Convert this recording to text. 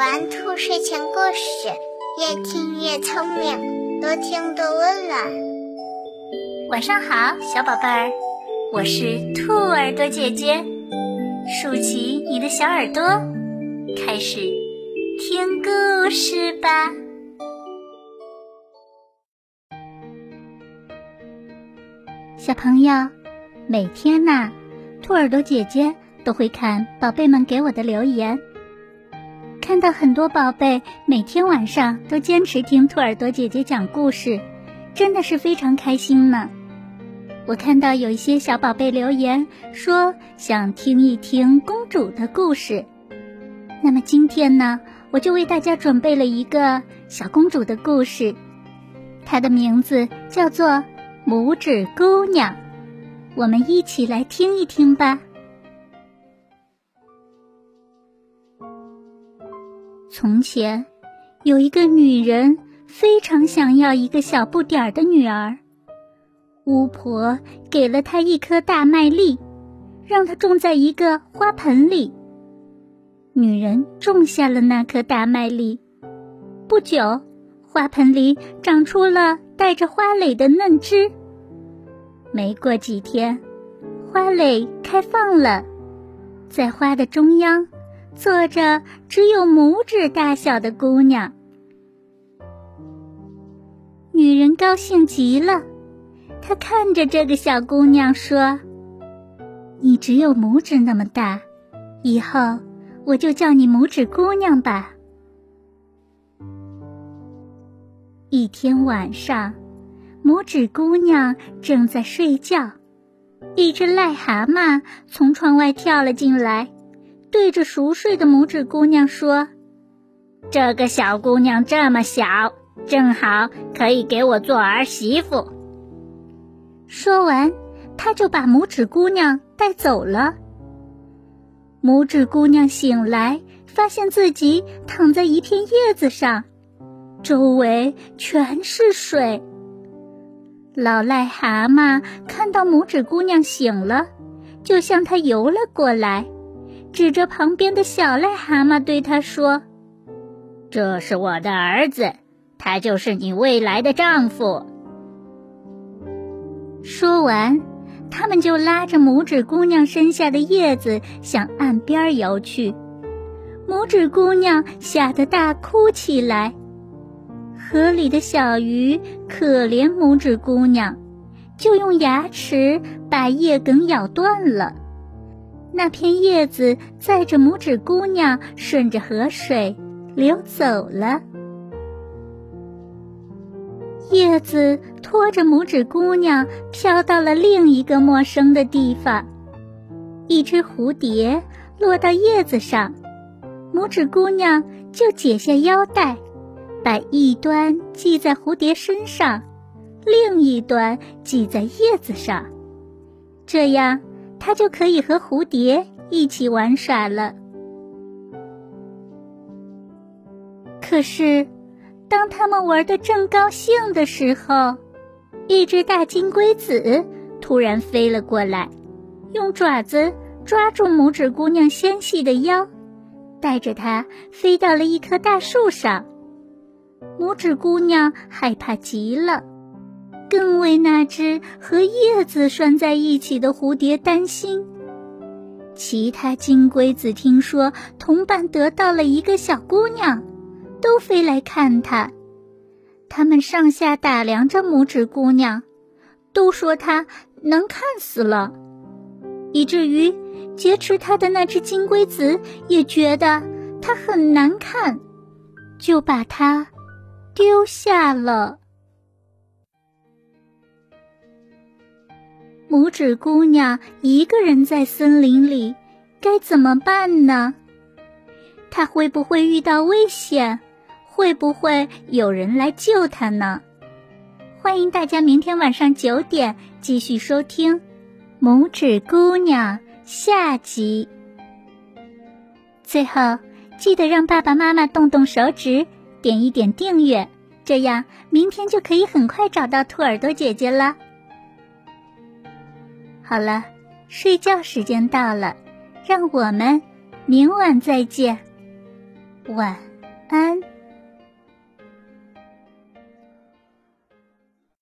玩兔睡前故事，越听越聪明，多听多温暖。晚上好，小宝贝儿，我是兔耳朵姐姐，竖起你的小耳朵，开始听故事吧。小朋友，每天呐，兔耳朵姐姐都会看宝贝们给我的留言。看到很多宝贝每天晚上都坚持听兔耳朵姐姐讲故事，真的是非常开心呢。我看到有一些小宝贝留言说想听一听公主的故事，那么今天呢，我就为大家准备了一个小公主的故事，它的名字叫做《拇指姑娘》，我们一起来听一听吧。从前，有一个女人非常想要一个小不点儿的女儿。巫婆给了她一颗大麦粒，让她种在一个花盆里。女人种下了那颗大麦粒，不久，花盆里长出了带着花蕾的嫩枝。没过几天，花蕾开放了，在花的中央。坐着只有拇指大小的姑娘，女人高兴极了。她看着这个小姑娘说：“你只有拇指那么大，以后我就叫你拇指姑娘吧。”一天晚上，拇指姑娘正在睡觉，一只癞蛤蟆从窗外跳了进来。对着熟睡的拇指姑娘说：“这个小姑娘这么小，正好可以给我做儿媳妇。”说完，他就把拇指姑娘带走了。拇指姑娘醒来，发现自己躺在一片叶子上，周围全是水。老癞蛤蟆看到拇指姑娘醒了，就向她游了过来。指着旁边的小癞蛤蟆对他说：“这是我的儿子，他就是你未来的丈夫。”说完，他们就拉着拇指姑娘身下的叶子向岸边游去。拇指姑娘吓得大哭起来。河里的小鱼可怜拇指姑娘，就用牙齿把叶梗咬断了。那片叶子载着拇指姑娘顺着河水流走了，叶子拖着拇指姑娘飘到了另一个陌生的地方。一只蝴蝶落到叶子上，拇指姑娘就解下腰带，把一端系在蝴蝶身上，另一端系在叶子上，这样。它就可以和蝴蝶一起玩耍了。可是，当他们玩的正高兴的时候，一只大金龟子突然飞了过来，用爪子抓住拇指姑娘纤细的腰，带着她飞到了一棵大树上。拇指姑娘害怕极了。更为那只和叶子拴在一起的蝴蝶担心。其他金龟子听说同伴得到了一个小姑娘，都飞来看她。他们上下打量着拇指姑娘，都说她难看死了，以至于劫持她的那只金龟子也觉得她很难看，就把她丢下了。拇指姑娘一个人在森林里，该怎么办呢？她会不会遇到危险？会不会有人来救她呢？欢迎大家明天晚上九点继续收听《拇指姑娘》下集。最后，记得让爸爸妈妈动动手指，点一点订阅，这样明天就可以很快找到兔耳朵姐姐了。好了，睡觉时间到了，让我们明晚再见，晚安。